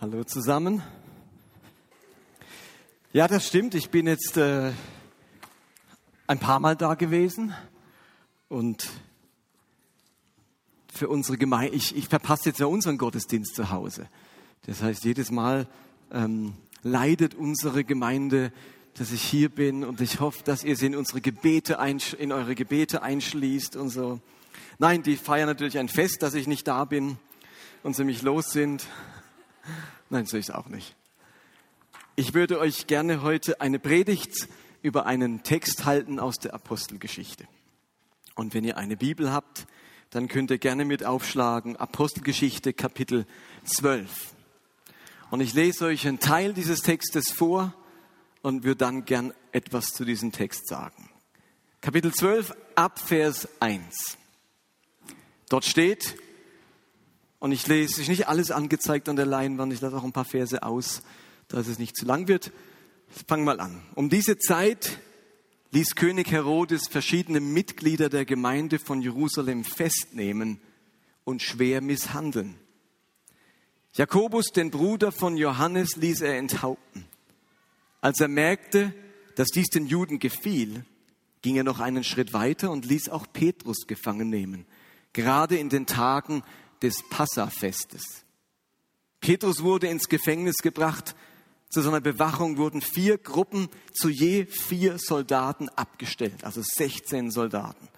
Hallo zusammen. Ja, das stimmt. Ich bin jetzt äh, ein paar Mal da gewesen und für unsere Gemeinde, ich, ich verpasse jetzt ja unseren Gottesdienst zu Hause. Das heißt, jedes Mal ähm, leidet unsere Gemeinde, dass ich hier bin und ich hoffe, dass ihr sie in unsere Gebete in eure Gebete einschließt und so. Nein, die feiern natürlich ein Fest, dass ich nicht da bin und sie mich los sind. Nein, so ist es auch nicht. Ich würde euch gerne heute eine Predigt über einen Text halten aus der Apostelgeschichte. Und wenn ihr eine Bibel habt, dann könnt ihr gerne mit aufschlagen Apostelgeschichte Kapitel 12. Und ich lese euch einen Teil dieses Textes vor und würde dann gern etwas zu diesem Text sagen. Kapitel 12 ab Vers 1. Dort steht, und ich lese, es ist nicht alles angezeigt an der Leinwand, ich lasse auch ein paar Verse aus, dass es nicht zu lang wird. Fangen mal an. Um diese Zeit ließ König Herodes verschiedene Mitglieder der Gemeinde von Jerusalem festnehmen und schwer misshandeln. Jakobus, den Bruder von Johannes, ließ er enthaupten. Als er merkte, dass dies den Juden gefiel, ging er noch einen Schritt weiter und ließ auch Petrus gefangen nehmen, gerade in den Tagen des Passafestes. Petrus wurde ins Gefängnis gebracht. Zu seiner Bewachung wurden vier Gruppen zu je vier Soldaten abgestellt, also 16 Soldaten,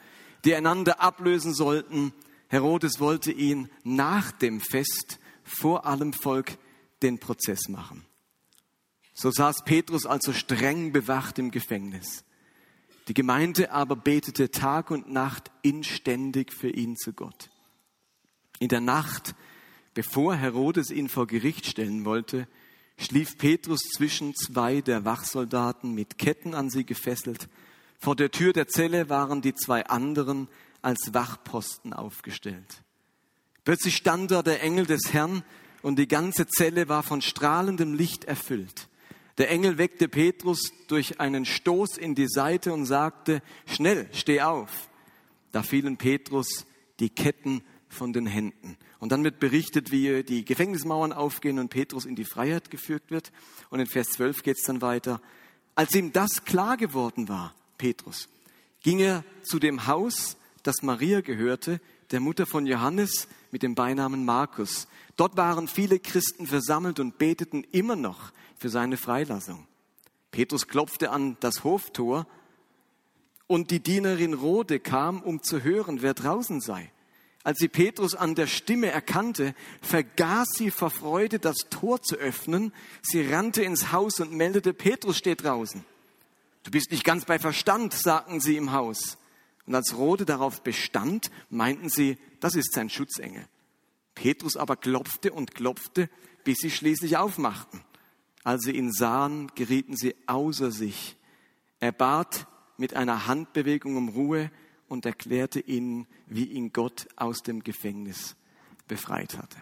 die einander ablösen sollten. Herodes wollte ihn nach dem Fest vor allem Volk den Prozess machen. So saß Petrus also streng bewacht im Gefängnis. Die Gemeinde aber betete Tag und Nacht inständig für ihn zu Gott. In der Nacht, bevor Herodes ihn vor Gericht stellen wollte, schlief Petrus zwischen zwei der Wachsoldaten mit Ketten an sie gefesselt. Vor der Tür der Zelle waren die zwei anderen als Wachposten aufgestellt. Plötzlich stand da der Engel des Herrn und die ganze Zelle war von strahlendem Licht erfüllt. Der Engel weckte Petrus durch einen Stoß in die Seite und sagte, schnell, steh auf. Da fielen Petrus die Ketten von den Händen. Und dann wird berichtet, wie die Gefängnismauern aufgehen und Petrus in die Freiheit geführt wird. Und in Vers 12 geht es dann weiter. Als ihm das klar geworden war, Petrus, ging er zu dem Haus, das Maria gehörte, der Mutter von Johannes mit dem Beinamen Markus. Dort waren viele Christen versammelt und beteten immer noch für seine Freilassung. Petrus klopfte an das Hoftor und die Dienerin Rode kam, um zu hören, wer draußen sei. Als sie Petrus an der Stimme erkannte, vergaß sie vor Freude, das Tor zu öffnen. Sie rannte ins Haus und meldete, Petrus steht draußen. Du bist nicht ganz bei Verstand, sagten sie im Haus. Und als Rode darauf bestand, meinten sie, das ist sein Schutzengel. Petrus aber klopfte und klopfte, bis sie schließlich aufmachten. Als sie ihn sahen, gerieten sie außer sich. Er bat mit einer Handbewegung um Ruhe und erklärte ihnen, wie ihn Gott aus dem Gefängnis befreit hatte.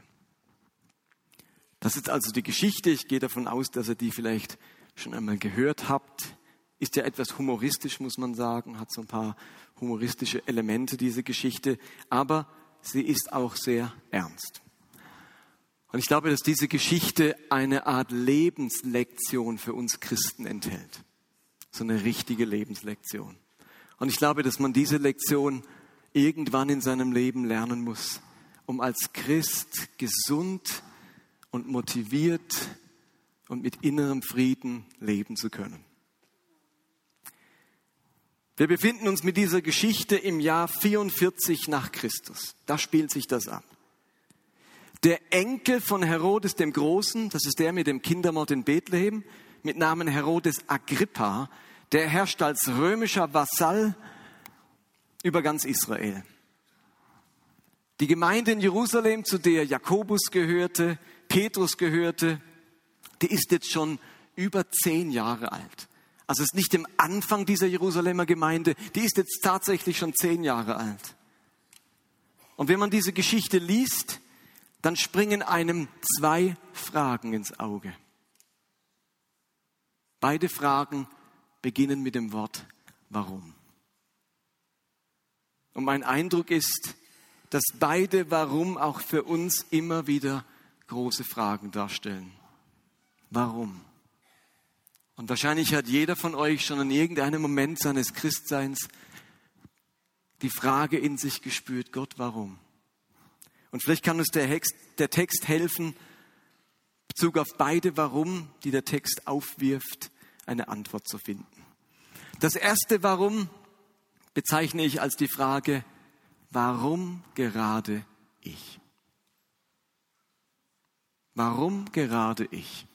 Das ist also die Geschichte. Ich gehe davon aus, dass ihr die vielleicht schon einmal gehört habt. Ist ja etwas humoristisch, muss man sagen, hat so ein paar humoristische Elemente, diese Geschichte, aber sie ist auch sehr ernst. Und ich glaube, dass diese Geschichte eine Art Lebenslektion für uns Christen enthält. So eine richtige Lebenslektion. Und ich glaube, dass man diese Lektion irgendwann in seinem Leben lernen muss, um als Christ gesund und motiviert und mit innerem Frieden leben zu können. Wir befinden uns mit dieser Geschichte im Jahr 44 nach Christus. Da spielt sich das ab. Der Enkel von Herodes dem Großen, das ist der mit dem Kindermord in Bethlehem, mit Namen Herodes Agrippa, der herrscht als römischer Vasall über ganz Israel. Die Gemeinde in Jerusalem, zu der Jakobus gehörte, Petrus gehörte, die ist jetzt schon über zehn Jahre alt. Also es ist nicht im Anfang dieser Jerusalemer Gemeinde, die ist jetzt tatsächlich schon zehn Jahre alt. Und wenn man diese Geschichte liest, dann springen einem zwei Fragen ins Auge. Beide Fragen beginnen mit dem Wort warum. Und mein Eindruck ist, dass beide warum auch für uns immer wieder große Fragen darstellen. Warum? Und wahrscheinlich hat jeder von euch schon in irgendeinem Moment seines Christseins die Frage in sich gespürt, Gott, warum? Und vielleicht kann uns der Text, der Text helfen, Bezug auf beide Warum, die der Text aufwirft, eine Antwort zu finden. Das erste Warum bezeichne ich als die Frage, warum gerade ich? Warum gerade ich?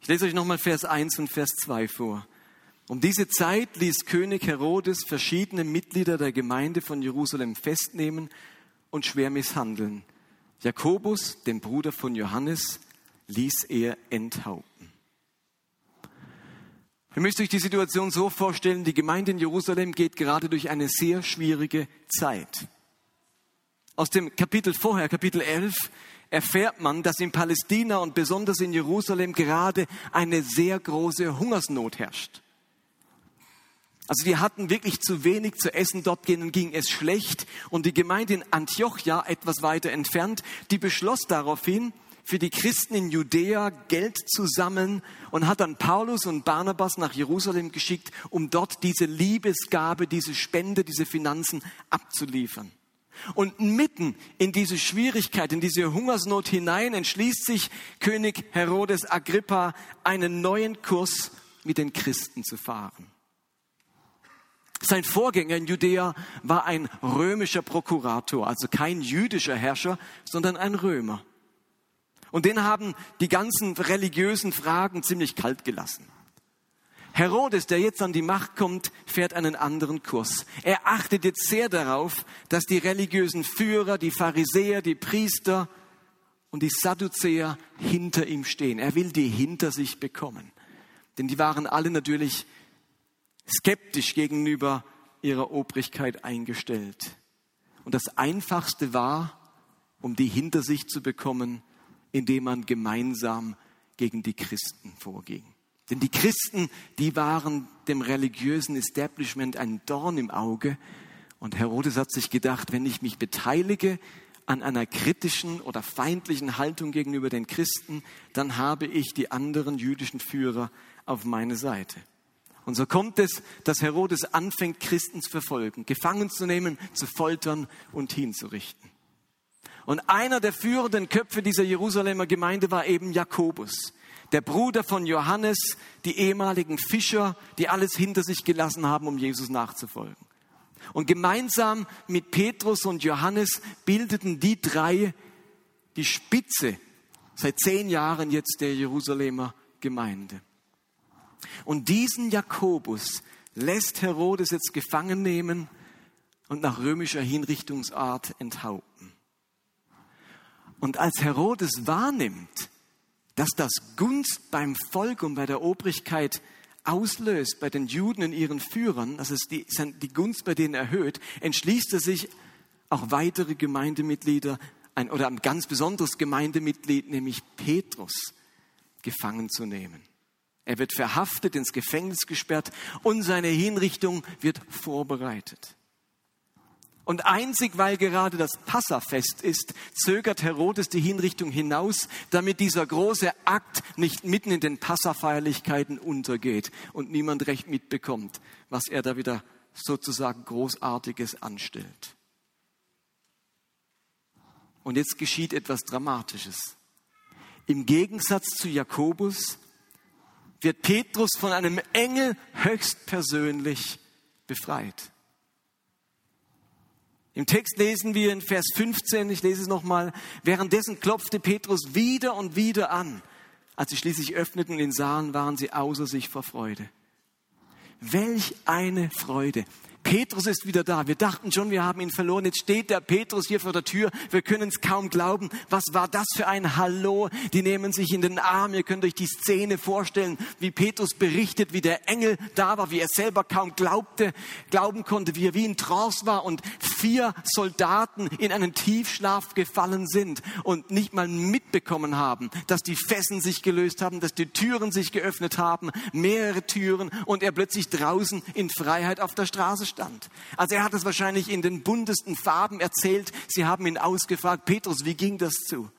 Ich lese euch nochmal Vers 1 und Vers 2 vor. Um diese Zeit ließ König Herodes verschiedene Mitglieder der Gemeinde von Jerusalem festnehmen und schwer misshandeln. Jakobus, den Bruder von Johannes, ließ er enthaupten. Ihr müsst euch die Situation so vorstellen, die Gemeinde in Jerusalem geht gerade durch eine sehr schwierige Zeit. Aus dem Kapitel vorher, Kapitel 11, erfährt man, dass in Palästina und besonders in Jerusalem gerade eine sehr große Hungersnot herrscht. Also die hatten wirklich zu wenig zu essen, dort ging es schlecht und die Gemeinde in Antiochia, etwas weiter entfernt, die beschloss daraufhin, für die Christen in Judäa Geld zu sammeln und hat dann Paulus und Barnabas nach Jerusalem geschickt, um dort diese Liebesgabe, diese Spende, diese Finanzen abzuliefern. Und mitten in diese Schwierigkeit, in diese Hungersnot hinein entschließt sich König Herodes Agrippa, einen neuen Kurs mit den Christen zu fahren. Sein Vorgänger in Judäa war ein römischer Prokurator, also kein jüdischer Herrscher, sondern ein Römer. Und den haben die ganzen religiösen Fragen ziemlich kalt gelassen. Herodes, der jetzt an die Macht kommt, fährt einen anderen Kurs. Er achtet jetzt sehr darauf, dass die religiösen Führer, die Pharisäer, die Priester und die Sadduzäer hinter ihm stehen. Er will die hinter sich bekommen. Denn die waren alle natürlich skeptisch gegenüber ihrer Obrigkeit eingestellt. Und das Einfachste war, um die hinter sich zu bekommen, indem man gemeinsam gegen die Christen vorging. Denn die Christen, die waren dem religiösen Establishment ein Dorn im Auge. Und Herodes hat sich gedacht, wenn ich mich beteilige an einer kritischen oder feindlichen Haltung gegenüber den Christen, dann habe ich die anderen jüdischen Führer auf meine Seite. Und so kommt es, dass Herodes anfängt, Christen zu verfolgen, gefangen zu nehmen, zu foltern und hinzurichten. Und einer der führenden Köpfe dieser Jerusalemer Gemeinde war eben Jakobus der Bruder von Johannes, die ehemaligen Fischer, die alles hinter sich gelassen haben, um Jesus nachzufolgen. Und gemeinsam mit Petrus und Johannes bildeten die drei die Spitze seit zehn Jahren jetzt der Jerusalemer Gemeinde. Und diesen Jakobus lässt Herodes jetzt gefangen nehmen und nach römischer Hinrichtungsart enthaupten. Und als Herodes wahrnimmt, dass das Gunst beim Volk und bei der Obrigkeit auslöst, bei den Juden und ihren Führern, dass es die, die Gunst bei denen erhöht, entschließt er sich, auch weitere Gemeindemitglieder ein, oder ein ganz besonderes Gemeindemitglied, nämlich Petrus, gefangen zu nehmen. Er wird verhaftet, ins Gefängnis gesperrt und seine Hinrichtung wird vorbereitet. Und einzig weil gerade das Passafest ist, zögert Herodes die Hinrichtung hinaus, damit dieser große Akt nicht mitten in den Passafeierlichkeiten untergeht und niemand recht mitbekommt, was er da wieder sozusagen Großartiges anstellt. Und jetzt geschieht etwas Dramatisches. Im Gegensatz zu Jakobus wird Petrus von einem Engel höchstpersönlich befreit. Im Text lesen wir in Vers 15, ich lese es nochmal, währenddessen klopfte Petrus wieder und wieder an. Als sie schließlich öffneten und ihn sahen, waren sie außer sich vor Freude. Welch eine Freude. Petrus ist wieder da. Wir dachten schon, wir haben ihn verloren. Jetzt steht der Petrus hier vor der Tür. Wir können es kaum glauben. Was war das für ein Hallo? Die nehmen sich in den Arm. Ihr könnt euch die Szene vorstellen, wie Petrus berichtet, wie der Engel da war, wie er selber kaum glaubte, glauben konnte, wie er wie in Trance war und vier Soldaten in einen Tiefschlaf gefallen sind und nicht mal mitbekommen haben, dass die Fesseln sich gelöst haben, dass die Türen sich geöffnet haben, mehrere Türen und er plötzlich draußen in Freiheit auf der Straße stand. Also er hat es wahrscheinlich in den buntesten Farben erzählt. Sie haben ihn ausgefragt, Petrus, wie ging das zu?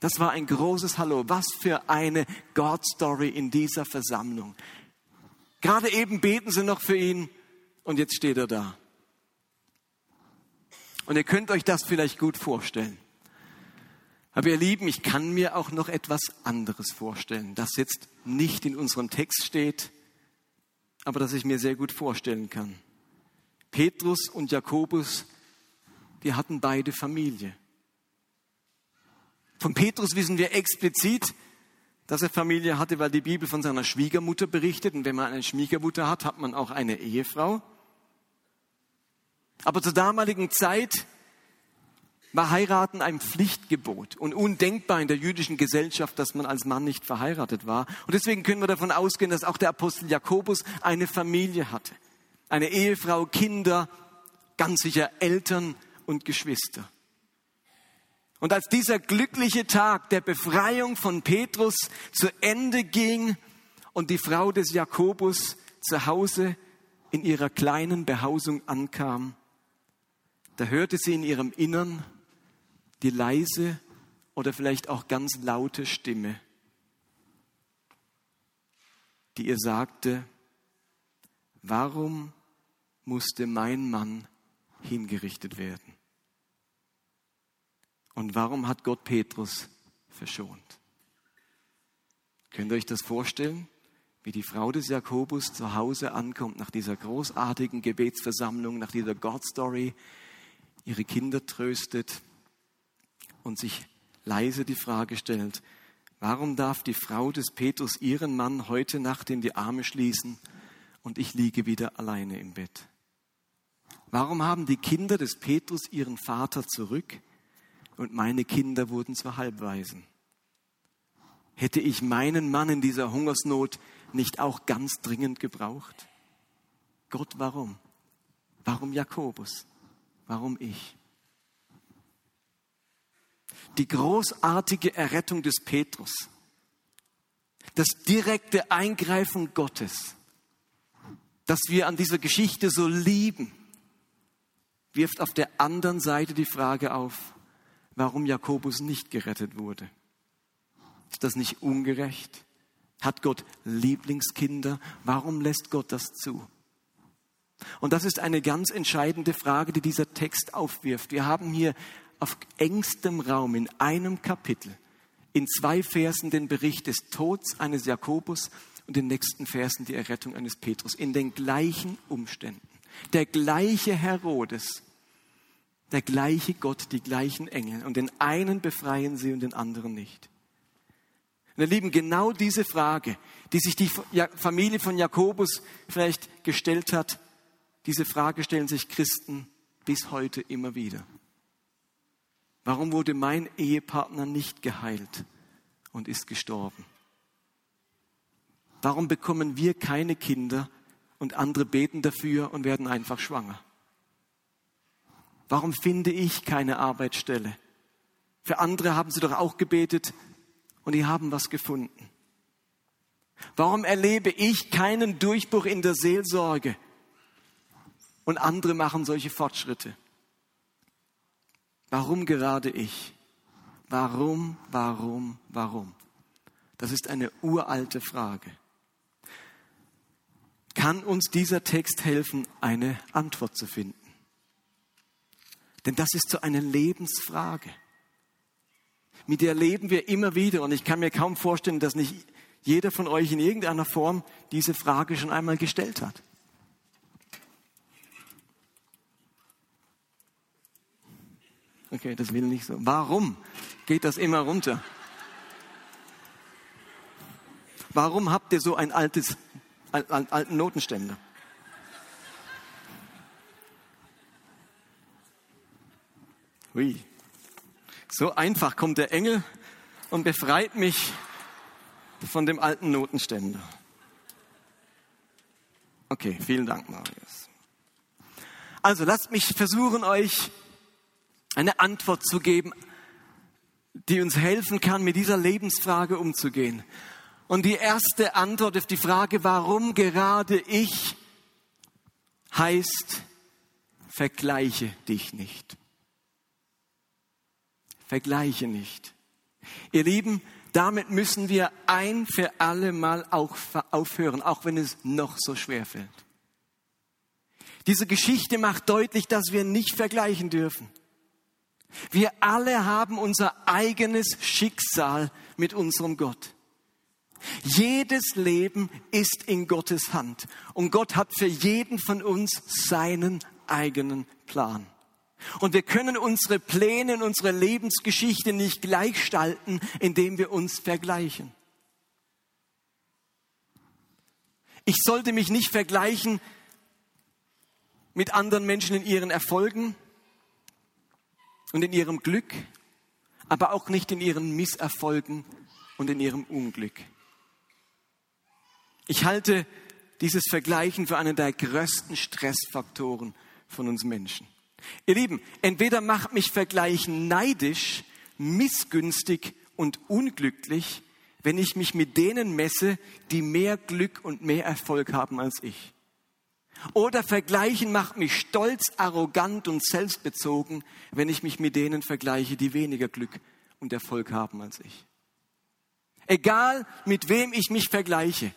Das war ein großes Hallo. Was für eine God-Story in dieser Versammlung. Gerade eben beten sie noch für ihn und jetzt steht er da. Und ihr könnt euch das vielleicht gut vorstellen. Aber ihr Lieben, ich kann mir auch noch etwas anderes vorstellen, das jetzt nicht in unserem Text steht, aber das ich mir sehr gut vorstellen kann. Petrus und Jakobus, die hatten beide Familie. Von Petrus wissen wir explizit, dass er Familie hatte, weil die Bibel von seiner Schwiegermutter berichtet. Und wenn man eine Schwiegermutter hat, hat man auch eine Ehefrau. Aber zur damaligen Zeit war Heiraten ein Pflichtgebot und undenkbar in der jüdischen Gesellschaft, dass man als Mann nicht verheiratet war. Und deswegen können wir davon ausgehen, dass auch der Apostel Jakobus eine Familie hatte. Eine Ehefrau, Kinder, ganz sicher Eltern und Geschwister. Und als dieser glückliche Tag der Befreiung von Petrus zu Ende ging und die Frau des Jakobus zu Hause in ihrer kleinen Behausung ankam, da hörte sie in ihrem Innern die leise oder vielleicht auch ganz laute Stimme, die ihr sagte, warum musste mein Mann hingerichtet werden? Und warum hat Gott Petrus verschont? Könnt ihr euch das vorstellen? Wie die Frau des Jakobus zu Hause ankommt nach dieser großartigen Gebetsversammlung, nach dieser God-Story, ihre Kinder tröstet und sich leise die Frage stellt, warum darf die Frau des Petrus ihren Mann heute Nacht in die Arme schließen und ich liege wieder alleine im Bett? Warum haben die Kinder des Petrus ihren Vater zurück und meine Kinder wurden zur Halbweisen? Hätte ich meinen Mann in dieser Hungersnot nicht auch ganz dringend gebraucht? Gott, warum? Warum Jakobus? Warum ich? Die großartige Errettung des Petrus, das direkte Eingreifen Gottes, das wir an dieser Geschichte so lieben, wirft auf der anderen Seite die Frage auf, warum Jakobus nicht gerettet wurde. Ist das nicht ungerecht? Hat Gott Lieblingskinder? Warum lässt Gott das zu? Und das ist eine ganz entscheidende Frage, die dieser Text aufwirft. Wir haben hier auf engstem Raum in einem Kapitel, in zwei Versen den Bericht des Todes eines Jakobus und in den nächsten Versen die Errettung eines Petrus in den gleichen Umständen. Der gleiche Herodes, der gleiche Gott, die gleichen Engel. Und den einen befreien sie und den anderen nicht. Und ihr Lieben, genau diese Frage, die sich die Familie von Jakobus vielleicht gestellt hat, diese Frage stellen sich Christen bis heute immer wieder. Warum wurde mein Ehepartner nicht geheilt und ist gestorben? Warum bekommen wir keine Kinder und andere beten dafür und werden einfach schwanger? Warum finde ich keine Arbeitsstelle? Für andere haben sie doch auch gebetet und die haben was gefunden. Warum erlebe ich keinen Durchbruch in der Seelsorge und andere machen solche Fortschritte. Warum gerade ich? Warum, warum, warum? Das ist eine uralte Frage. Kann uns dieser Text helfen, eine Antwort zu finden? Denn das ist so eine Lebensfrage. Mit der leben wir immer wieder und ich kann mir kaum vorstellen, dass nicht jeder von euch in irgendeiner Form diese Frage schon einmal gestellt hat. Okay, das will nicht so. Warum geht das immer runter? Warum habt ihr so ein altes, alten Notenständer? Hui. So einfach kommt der Engel und befreit mich von dem alten Notenständer. Okay, vielen Dank, Marius. Also lasst mich versuchen, euch eine Antwort zu geben, die uns helfen kann, mit dieser Lebensfrage umzugehen. Und die erste Antwort auf die Frage, warum gerade ich, heißt, vergleiche dich nicht. Vergleiche nicht. Ihr Lieben, damit müssen wir ein für alle Mal auch aufhören, auch wenn es noch so schwer fällt. Diese Geschichte macht deutlich, dass wir nicht vergleichen dürfen. Wir alle haben unser eigenes Schicksal mit unserem Gott. Jedes Leben ist in Gottes Hand und Gott hat für jeden von uns seinen eigenen Plan. Und wir können unsere Pläne und unsere Lebensgeschichte nicht gleichstalten, indem wir uns vergleichen. Ich sollte mich nicht vergleichen mit anderen Menschen in ihren Erfolgen und in ihrem Glück, aber auch nicht in ihren Misserfolgen und in ihrem Unglück. Ich halte dieses Vergleichen für einen der größten Stressfaktoren von uns Menschen. Ihr Lieben, entweder macht mich Vergleichen neidisch, missgünstig und unglücklich, wenn ich mich mit denen messe, die mehr Glück und mehr Erfolg haben als ich. Oder Vergleichen macht mich stolz, arrogant und selbstbezogen, wenn ich mich mit denen vergleiche, die weniger Glück und Erfolg haben als ich. Egal mit wem ich mich vergleiche,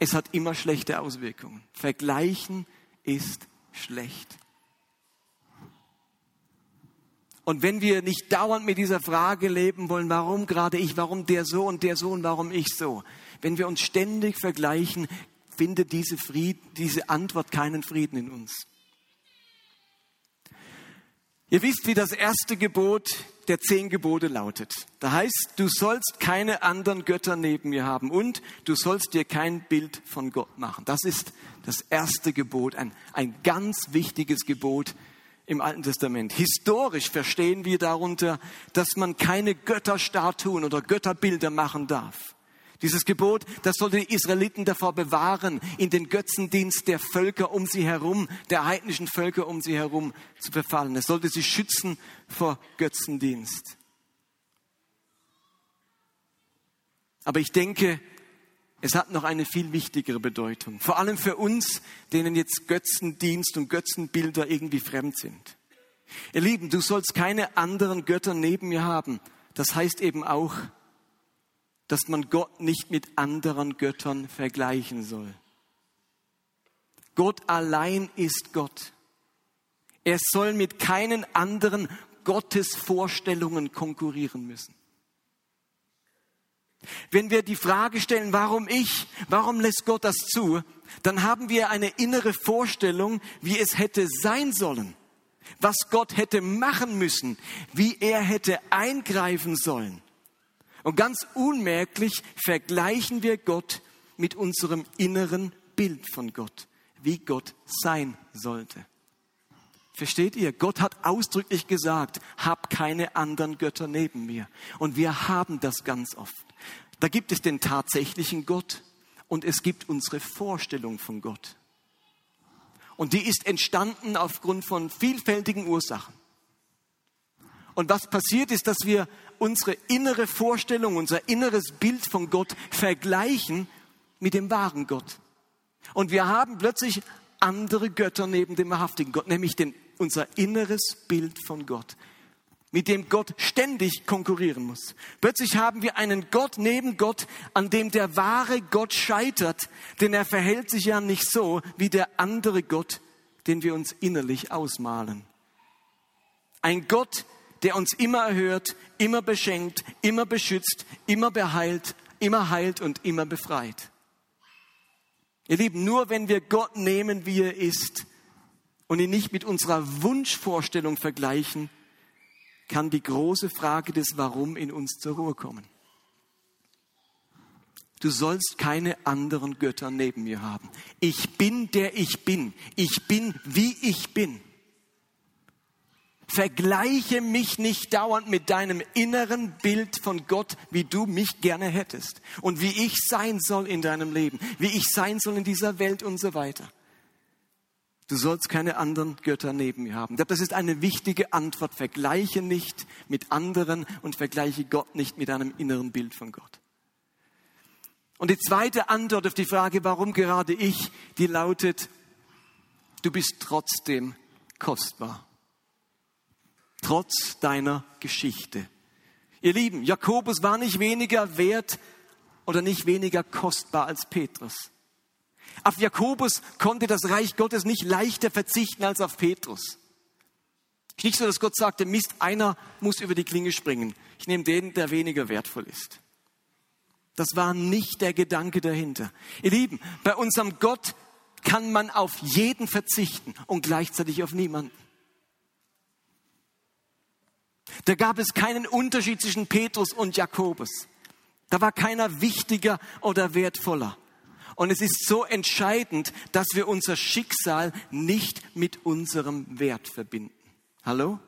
es hat immer schlechte Auswirkungen. Vergleichen ist schlecht. Und wenn wir nicht dauernd mit dieser Frage leben wollen, warum gerade ich, warum der so und der so und warum ich so, wenn wir uns ständig vergleichen, findet diese, Fried, diese Antwort keinen Frieden in uns. Ihr wisst, wie das erste Gebot der zehn Gebote lautet. Da heißt, du sollst keine anderen Götter neben mir haben und du sollst dir kein Bild von Gott machen. Das ist das erste Gebot, ein, ein ganz wichtiges Gebot im Alten Testament. Historisch verstehen wir darunter, dass man keine Götterstatuen oder Götterbilder machen darf. Dieses Gebot, das sollte die Israeliten davor bewahren, in den Götzendienst der Völker um sie herum, der heidnischen Völker um sie herum zu verfallen. Es sollte sie schützen vor Götzendienst. Aber ich denke, es hat noch eine viel wichtigere Bedeutung. Vor allem für uns, denen jetzt Götzendienst und Götzenbilder irgendwie fremd sind. Ihr Lieben, du sollst keine anderen Götter neben mir haben. Das heißt eben auch, dass man Gott nicht mit anderen Göttern vergleichen soll. Gott allein ist Gott. Er soll mit keinen anderen Gottesvorstellungen konkurrieren müssen. Wenn wir die Frage stellen, warum ich, warum lässt Gott das zu, dann haben wir eine innere Vorstellung, wie es hätte sein sollen, was Gott hätte machen müssen, wie er hätte eingreifen sollen. Und ganz unmerklich vergleichen wir Gott mit unserem inneren Bild von Gott, wie Gott sein sollte. Versteht ihr? Gott hat ausdrücklich gesagt, hab keine anderen Götter neben mir. Und wir haben das ganz oft. Da gibt es den tatsächlichen Gott und es gibt unsere Vorstellung von Gott. Und die ist entstanden aufgrund von vielfältigen Ursachen. Und was passiert ist, dass wir unsere innere Vorstellung, unser inneres Bild von Gott vergleichen mit dem wahren Gott. Und wir haben plötzlich andere Götter neben dem wahrhaftigen Gott, nämlich den, unser inneres Bild von Gott, mit dem Gott ständig konkurrieren muss. Plötzlich haben wir einen Gott neben Gott, an dem der wahre Gott scheitert, denn er verhält sich ja nicht so wie der andere Gott, den wir uns innerlich ausmalen. Ein Gott, der uns immer erhört, immer beschenkt, immer beschützt, immer beheilt, immer heilt und immer befreit. Ihr Lieben, nur wenn wir Gott nehmen, wie er ist und ihn nicht mit unserer Wunschvorstellung vergleichen, kann die große Frage des Warum in uns zur Ruhe kommen. Du sollst keine anderen Götter neben mir haben. Ich bin der ich bin. Ich bin, wie ich bin. Vergleiche mich nicht dauernd mit deinem inneren Bild von Gott, wie du mich gerne hättest und wie ich sein soll in deinem Leben, wie ich sein soll in dieser Welt und so weiter. Du sollst keine anderen Götter neben mir haben. Das ist eine wichtige Antwort. Vergleiche nicht mit anderen und vergleiche Gott nicht mit einem inneren Bild von Gott. Und die zweite Antwort auf die Frage, warum gerade ich, die lautet, du bist trotzdem kostbar trotz deiner Geschichte. Ihr Lieben, Jakobus war nicht weniger wert oder nicht weniger kostbar als Petrus. Auf Jakobus konnte das Reich Gottes nicht leichter verzichten als auf Petrus. Nicht so, dass Gott sagte, Mist, einer muss über die Klinge springen. Ich nehme den, der weniger wertvoll ist. Das war nicht der Gedanke dahinter. Ihr Lieben, bei unserem Gott kann man auf jeden verzichten und gleichzeitig auf niemanden. Da gab es keinen Unterschied zwischen Petrus und Jakobus. Da war keiner wichtiger oder wertvoller. Und es ist so entscheidend, dass wir unser Schicksal nicht mit unserem Wert verbinden. Hallo?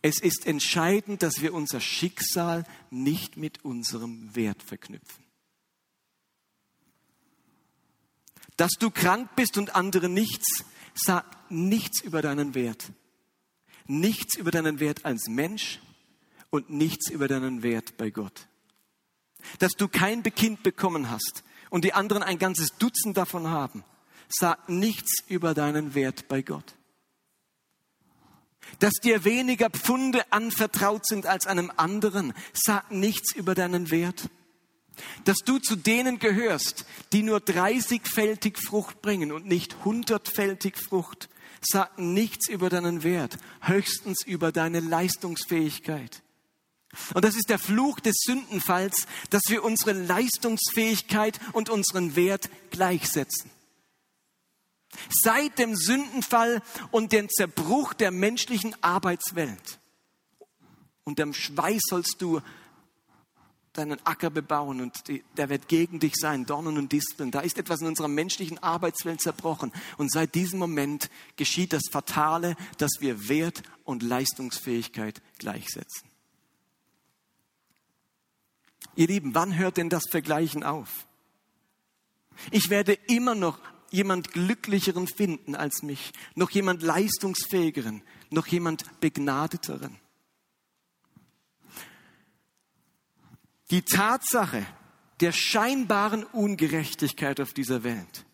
Es ist entscheidend, dass wir unser Schicksal nicht mit unserem Wert verknüpfen. Dass du krank bist und andere nichts, sagt nichts über deinen Wert. Nichts über deinen Wert als Mensch und nichts über deinen Wert bei Gott. Dass du kein Kind bekommen hast und die anderen ein ganzes Dutzend davon haben, sagt nichts über deinen Wert bei Gott dass dir weniger Pfunde anvertraut sind als einem anderen, sagt nichts über deinen Wert. Dass du zu denen gehörst, die nur 30-fältig Frucht bringen und nicht 100-fältig Frucht, sagt nichts über deinen Wert, höchstens über deine Leistungsfähigkeit. Und das ist der Fluch des Sündenfalls, dass wir unsere Leistungsfähigkeit und unseren Wert gleichsetzen. Seit dem Sündenfall und dem Zerbruch der menschlichen Arbeitswelt. Und dem Schweiß sollst du deinen Acker bebauen und der wird gegen dich sein, Dornen und Disteln. Da ist etwas in unserer menschlichen Arbeitswelt zerbrochen. Und seit diesem Moment geschieht das Fatale, dass wir Wert und Leistungsfähigkeit gleichsetzen. Ihr Lieben, wann hört denn das Vergleichen auf? Ich werde immer noch jemand Glücklicheren finden als mich, noch jemand Leistungsfähigeren, noch jemand Begnadeteren. Die Tatsache der scheinbaren Ungerechtigkeit auf dieser Welt,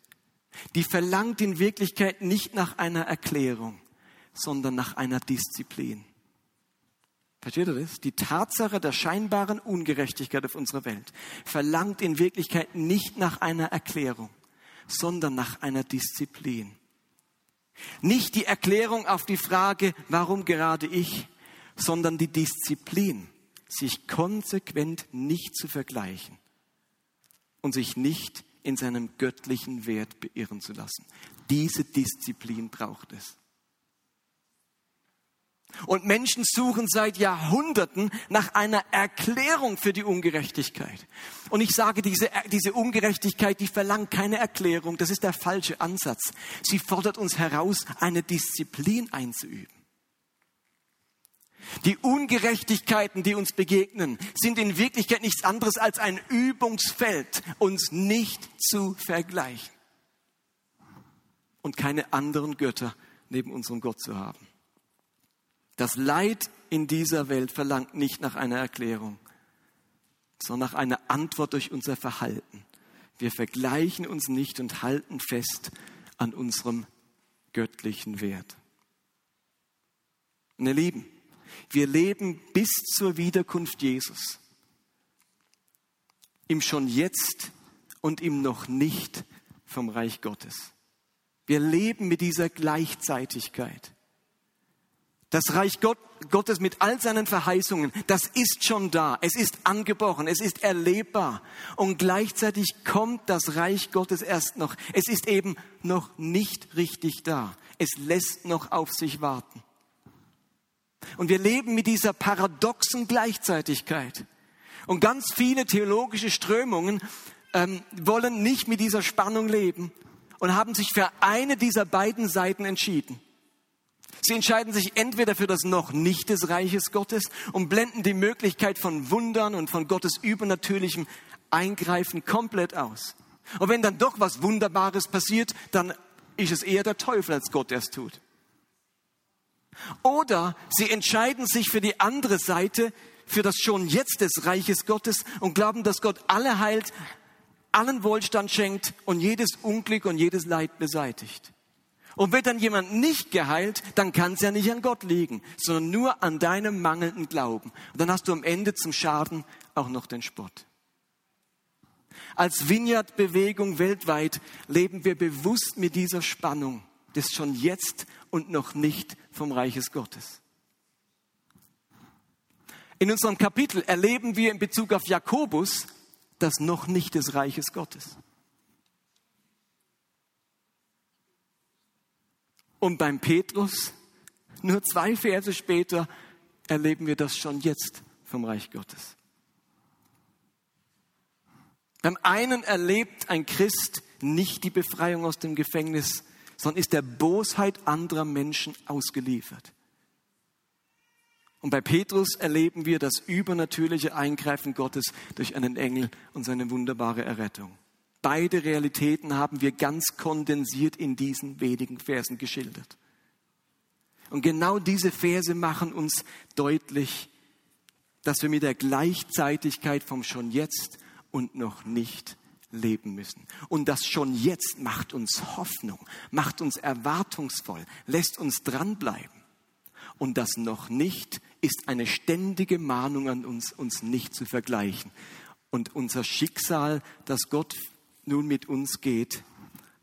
die verlangt in Wirklichkeit nicht nach einer Erklärung, sondern nach einer Disziplin. Versteht ihr das? Die Tatsache der scheinbaren Ungerechtigkeit auf unserer Welt verlangt in Wirklichkeit nicht nach einer Erklärung, sondern nach einer Disziplin. Nicht die Erklärung auf die Frage, warum gerade ich, sondern die Disziplin, sich konsequent nicht zu vergleichen und sich nicht in seinem göttlichen Wert beirren zu lassen. Diese Disziplin braucht es. Und Menschen suchen seit Jahrhunderten nach einer Erklärung für die Ungerechtigkeit. Und ich sage, diese, diese Ungerechtigkeit, die verlangt keine Erklärung. Das ist der falsche Ansatz. Sie fordert uns heraus, eine Disziplin einzuüben. Die Ungerechtigkeiten, die uns begegnen, sind in Wirklichkeit nichts anderes als ein Übungsfeld, uns nicht zu vergleichen und keine anderen Götter neben unserem Gott zu haben. Das Leid in dieser Welt verlangt nicht nach einer Erklärung, sondern nach einer Antwort durch unser Verhalten. Wir vergleichen uns nicht und halten fest an unserem göttlichen Wert. Meine Lieben, wir leben bis zur Wiederkunft Jesus. Im schon jetzt und im noch nicht vom Reich Gottes. Wir leben mit dieser Gleichzeitigkeit. Das Reich Gott, Gottes mit all seinen Verheißungen, das ist schon da. Es ist angebrochen, es ist erlebbar. Und gleichzeitig kommt das Reich Gottes erst noch. Es ist eben noch nicht richtig da. Es lässt noch auf sich warten. Und wir leben mit dieser paradoxen Gleichzeitigkeit. Und ganz viele theologische Strömungen ähm, wollen nicht mit dieser Spannung leben und haben sich für eine dieser beiden Seiten entschieden. Sie entscheiden sich entweder für das noch nicht des Reiches Gottes und blenden die Möglichkeit von Wundern und von Gottes übernatürlichem Eingreifen komplett aus. Und wenn dann doch was Wunderbares passiert, dann ist es eher der Teufel als Gott, der es tut. Oder sie entscheiden sich für die andere Seite, für das schon jetzt des Reiches Gottes und glauben, dass Gott alle heilt, allen Wohlstand schenkt und jedes Unglück und jedes Leid beseitigt. Und wird dann jemand nicht geheilt, dann kann es ja nicht an Gott liegen, sondern nur an deinem mangelnden Glauben. Und dann hast du am Ende zum Schaden auch noch den Spott. Als Vineyard-Bewegung weltweit leben wir bewusst mit dieser Spannung des schon jetzt und noch nicht vom Reiches Gottes. In unserem Kapitel erleben wir in Bezug auf Jakobus das noch nicht des Reiches Gottes. Und beim Petrus, nur zwei Verse später, erleben wir das schon jetzt vom Reich Gottes. Beim einen erlebt ein Christ nicht die Befreiung aus dem Gefängnis, sondern ist der Bosheit anderer Menschen ausgeliefert. Und bei Petrus erleben wir das übernatürliche Eingreifen Gottes durch einen Engel und seine wunderbare Errettung. Beide Realitäten haben wir ganz kondensiert in diesen wenigen Versen geschildert. Und genau diese Verse machen uns deutlich, dass wir mit der Gleichzeitigkeit vom schon jetzt und noch nicht leben müssen. Und das schon jetzt macht uns Hoffnung, macht uns erwartungsvoll, lässt uns dranbleiben. Und das noch nicht ist eine ständige Mahnung an uns, uns nicht zu vergleichen. Und unser Schicksal, das Gott nun mit uns geht,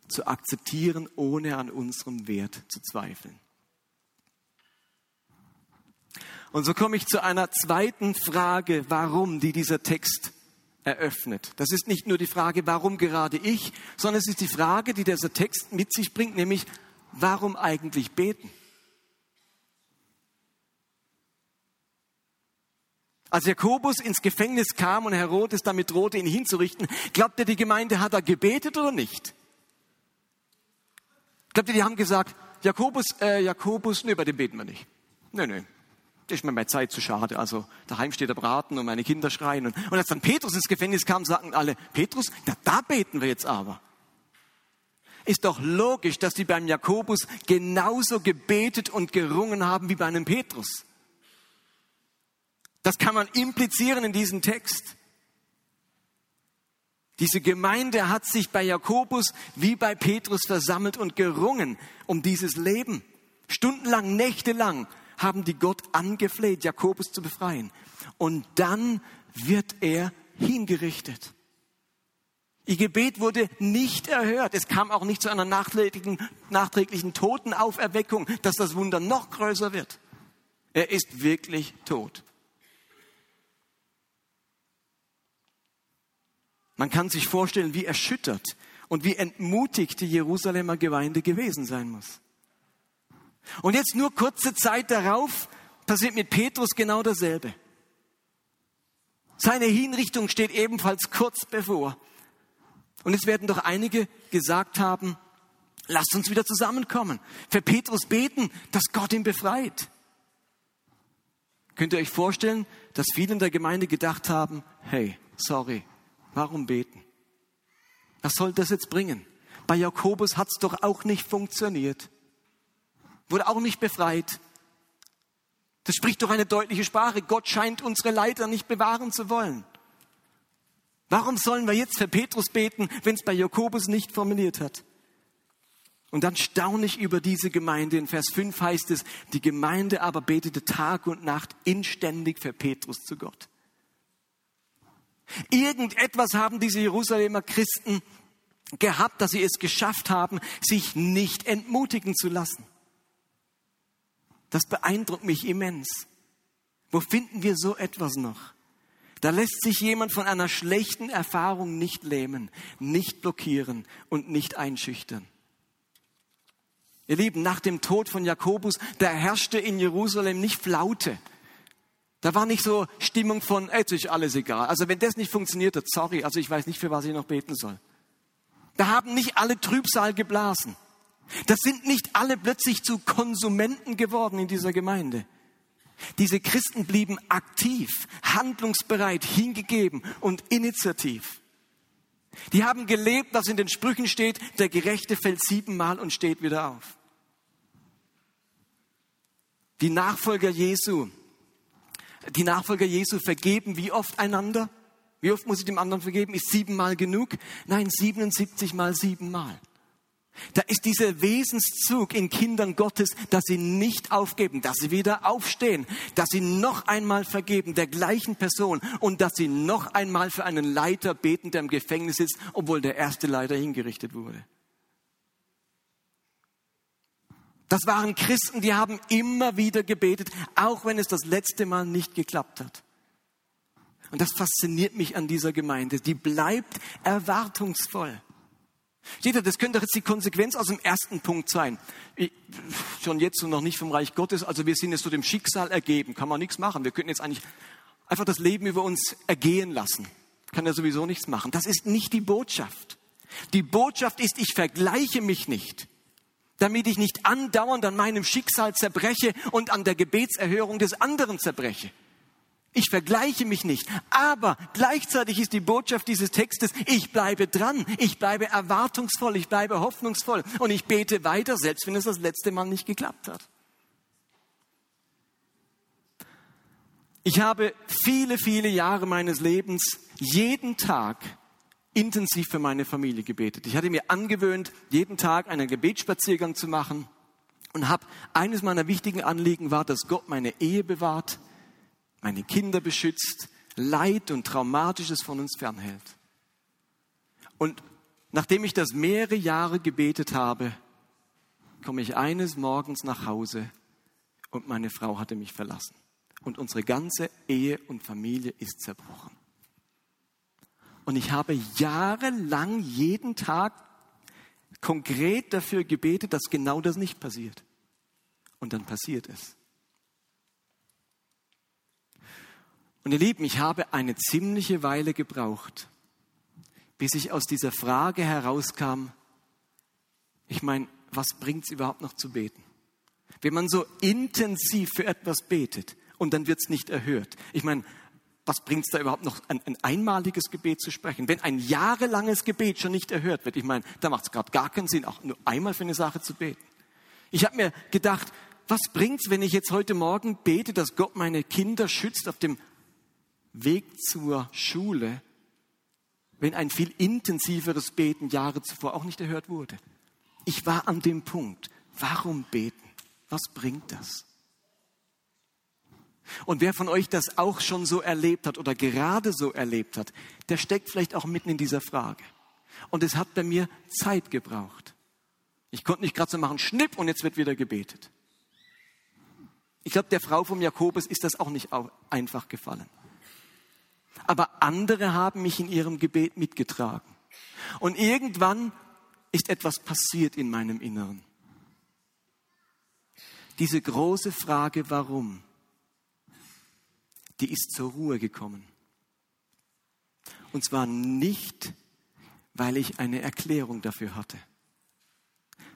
zu akzeptieren, ohne an unserem Wert zu zweifeln. Und so komme ich zu einer zweiten Frage, warum, die dieser Text eröffnet. Das ist nicht nur die Frage, warum gerade ich, sondern es ist die Frage, die dieser Text mit sich bringt, nämlich, warum eigentlich beten? Als Jakobus ins Gefängnis kam und Herodes damit drohte, ihn hinzurichten, glaubt ihr, die Gemeinde hat da gebetet oder nicht? Glaubt ihr, die haben gesagt, Jakobus, äh, Jakobus, nee, bei dem beten wir nicht. Nee, nee. Ist mir meine Zeit zu schade. Also daheim steht der Braten und meine Kinder schreien. Und, und als dann Petrus ins Gefängnis kam, sagten alle, Petrus, na, da beten wir jetzt aber. Ist doch logisch, dass die beim Jakobus genauso gebetet und gerungen haben wie bei einem Petrus. Das kann man implizieren in diesem Text. Diese Gemeinde hat sich bei Jakobus wie bei Petrus versammelt und gerungen um dieses Leben. Stundenlang, nächtelang haben die Gott angefleht, Jakobus zu befreien. Und dann wird er hingerichtet. Ihr Gebet wurde nicht erhört. Es kam auch nicht zu einer nachträglichen, nachträglichen Totenauferweckung, dass das Wunder noch größer wird. Er ist wirklich tot. Man kann sich vorstellen, wie erschüttert und wie entmutigt die Jerusalemer Gemeinde gewesen sein muss. Und jetzt nur kurze Zeit darauf passiert mit Petrus genau dasselbe. Seine Hinrichtung steht ebenfalls kurz bevor. Und es werden doch einige gesagt haben, lasst uns wieder zusammenkommen, für Petrus beten, dass Gott ihn befreit. Könnt ihr euch vorstellen, dass viele in der Gemeinde gedacht haben, hey, sorry, Warum beten? Was soll das jetzt bringen? Bei Jakobus hat es doch auch nicht funktioniert. Wurde auch nicht befreit. Das spricht doch eine deutliche Sprache. Gott scheint unsere Leiter nicht bewahren zu wollen. Warum sollen wir jetzt für Petrus beten, wenn es bei Jakobus nicht formuliert hat? Und dann staune ich über diese Gemeinde. In Vers 5 heißt es, die Gemeinde aber betete Tag und Nacht inständig für Petrus zu Gott. Irgendetwas haben diese Jerusalemer Christen gehabt, dass sie es geschafft haben, sich nicht entmutigen zu lassen. Das beeindruckt mich immens. Wo finden wir so etwas noch? Da lässt sich jemand von einer schlechten Erfahrung nicht lähmen, nicht blockieren und nicht einschüchtern. Ihr Lieben, nach dem Tod von Jakobus, da herrschte in Jerusalem nicht Flaute, da war nicht so Stimmung von, jetzt ist alles egal. Also wenn das nicht funktioniert sorry, also ich weiß nicht, für was ich noch beten soll. Da haben nicht alle Trübsal geblasen. Das sind nicht alle plötzlich zu Konsumenten geworden in dieser Gemeinde. Diese Christen blieben aktiv, handlungsbereit, hingegeben und initiativ. Die haben gelebt, was in den Sprüchen steht, der Gerechte fällt siebenmal und steht wieder auf. Die Nachfolger Jesu, die Nachfolger Jesu vergeben wie oft einander? Wie oft muss ich dem anderen vergeben? Ist siebenmal genug? Nein, 77 mal siebenmal. Da ist dieser Wesenszug in Kindern Gottes, dass sie nicht aufgeben, dass sie wieder aufstehen, dass sie noch einmal vergeben der gleichen Person und dass sie noch einmal für einen Leiter beten, der im Gefängnis sitzt, obwohl der erste Leiter hingerichtet wurde. Das waren Christen, die haben immer wieder gebetet, auch wenn es das letzte Mal nicht geklappt hat. Und das fasziniert mich an dieser Gemeinde. Die bleibt erwartungsvoll. Steht da, das könnte doch jetzt die Konsequenz aus dem ersten Punkt sein. Ich, schon jetzt und noch nicht vom Reich Gottes, also wir sind jetzt so dem Schicksal ergeben, kann man nichts machen. Wir könnten jetzt eigentlich einfach das Leben über uns ergehen lassen. Kann ja sowieso nichts machen. Das ist nicht die Botschaft. Die Botschaft ist, ich vergleiche mich nicht, damit ich nicht andauernd an meinem Schicksal zerbreche und an der Gebetserhörung des anderen zerbreche. Ich vergleiche mich nicht. Aber gleichzeitig ist die Botschaft dieses Textes, ich bleibe dran, ich bleibe erwartungsvoll, ich bleibe hoffnungsvoll und ich bete weiter, selbst wenn es das letzte Mal nicht geklappt hat. Ich habe viele, viele Jahre meines Lebens jeden Tag intensiv für meine Familie gebetet. Ich hatte mir angewöhnt, jeden Tag einen Gebetsspaziergang zu machen und habe eines meiner wichtigen Anliegen war, dass Gott meine Ehe bewahrt, meine Kinder beschützt, Leid und Traumatisches von uns fernhält. Und nachdem ich das mehrere Jahre gebetet habe, komme ich eines Morgens nach Hause und meine Frau hatte mich verlassen. Und unsere ganze Ehe und Familie ist zerbrochen. Und ich habe jahrelang jeden Tag konkret dafür gebetet, dass genau das nicht passiert. Und dann passiert es. Und ihr Lieben, ich habe eine ziemliche Weile gebraucht, bis ich aus dieser Frage herauskam, ich meine, was bringt es überhaupt noch zu beten? Wenn man so intensiv für etwas betet und dann wird es nicht erhört. Ich meine, was bringt es da überhaupt noch, ein, ein, einmaliges Gebet zu sprechen? Wenn ein jahrelanges Gebet schon nicht erhört wird, ich meine, da macht es gerade gar keinen Sinn, auch nur einmal für eine Sache zu beten. Ich habe mir gedacht, was bringt's, wenn ich jetzt heute Morgen bete, dass Gott meine Kinder schützt auf dem Weg zur Schule, wenn ein viel intensiveres Beten Jahre zuvor auch nicht erhört wurde. Ich war an dem Punkt, warum beten? Was bringt das? Und wer von euch das auch schon so erlebt hat oder gerade so erlebt hat, der steckt vielleicht auch mitten in dieser Frage. Und es hat bei mir Zeit gebraucht. Ich konnte nicht gerade so machen, schnipp und jetzt wird wieder gebetet. Ich glaube, der Frau vom Jakobus ist das auch nicht einfach gefallen aber andere haben mich in ihrem Gebet mitgetragen. Und irgendwann ist etwas passiert in meinem Inneren. Diese große Frage, warum, die ist zur Ruhe gekommen. Und zwar nicht, weil ich eine Erklärung dafür hatte,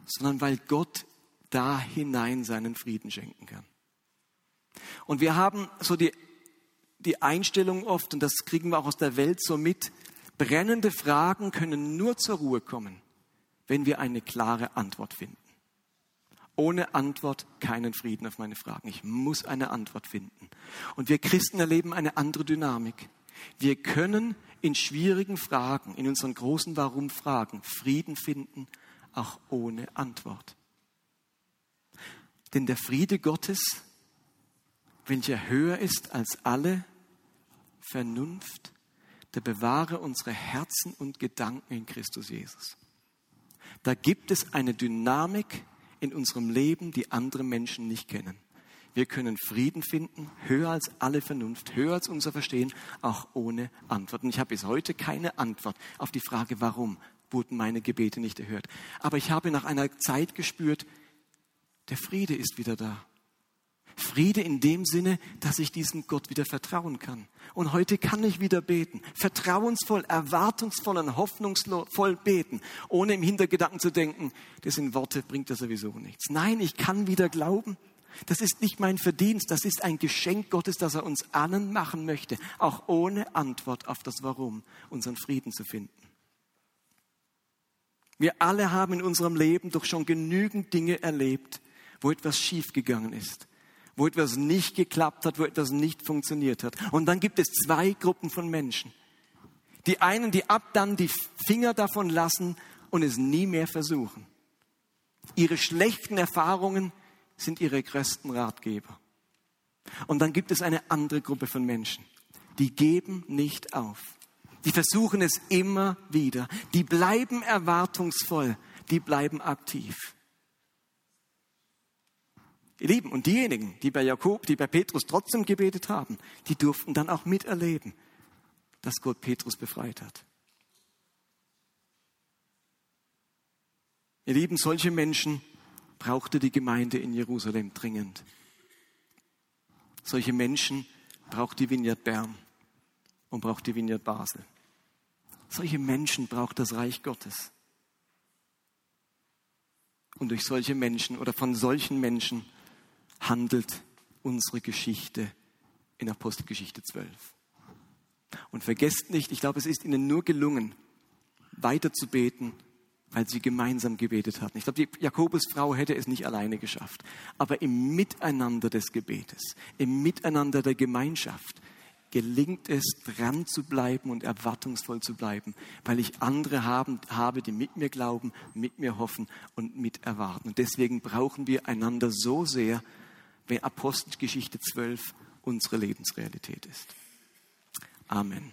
sondern weil Gott da hinein seinen Frieden schenken kann. Und wir haben so die die Einstellung oft, und das kriegen wir auch aus der Welt so mit, brennende Fragen können nur zur Ruhe kommen, wenn wir eine klare Antwort finden. Ohne Antwort keinen Frieden auf meine Fragen. Ich muss eine Antwort finden. Und wir Christen erleben eine andere Dynamik. Wir können in schwierigen Fragen, in unseren großen Warum-Fragen Frieden finden, auch ohne Antwort. Denn der Friede Gottes welcher höher ist als alle Vernunft, der bewahre unsere Herzen und Gedanken in Christus Jesus. Da gibt es eine Dynamik in unserem Leben, die andere Menschen nicht kennen. Wir können Frieden finden, höher als alle Vernunft, höher als unser Verstehen, auch ohne Antworten. Ich habe bis heute keine Antwort auf die Frage, warum wurden meine Gebete nicht erhört. Aber ich habe nach einer Zeit gespürt, der Friede ist wieder da. Friede in dem Sinne, dass ich diesem Gott wieder vertrauen kann. Und heute kann ich wieder beten. Vertrauensvoll, erwartungsvoll und hoffnungsvoll beten, ohne im Hintergedanken zu denken, das sind Worte, bringt das sowieso nichts. Nein, ich kann wieder glauben. Das ist nicht mein Verdienst, das ist ein Geschenk Gottes, das er uns allen machen möchte, auch ohne Antwort auf das Warum, unseren Frieden zu finden. Wir alle haben in unserem Leben doch schon genügend Dinge erlebt, wo etwas schiefgegangen ist wo etwas nicht geklappt hat, wo etwas nicht funktioniert hat. Und dann gibt es zwei Gruppen von Menschen. Die einen, die ab dann die Finger davon lassen und es nie mehr versuchen. Ihre schlechten Erfahrungen sind ihre größten Ratgeber. Und dann gibt es eine andere Gruppe von Menschen, die geben nicht auf. Die versuchen es immer wieder. Die bleiben erwartungsvoll. Die bleiben aktiv. Ihr Lieben, und diejenigen, die bei Jakob, die bei Petrus trotzdem gebetet haben, die durften dann auch miterleben, dass Gott Petrus befreit hat. Ihr Lieben, solche Menschen brauchte die Gemeinde in Jerusalem dringend. Solche Menschen braucht die Vineyard Bern und braucht die Vineyard Basel. Solche Menschen braucht das Reich Gottes. Und durch solche Menschen oder von solchen Menschen handelt unsere Geschichte in Apostelgeschichte 12. Und vergesst nicht, ich glaube, es ist ihnen nur gelungen, weiter zu beten, weil sie gemeinsam gebetet hatten. Ich glaube, die Jakobusfrau hätte es nicht alleine geschafft. Aber im Miteinander des Gebetes, im Miteinander der Gemeinschaft gelingt es, dran zu bleiben und erwartungsvoll zu bleiben, weil ich andere haben, habe, die mit mir glauben, mit mir hoffen und mit erwarten. Und deswegen brauchen wir einander so sehr, Apostelgeschichte 12 unsere Lebensrealität ist. Amen.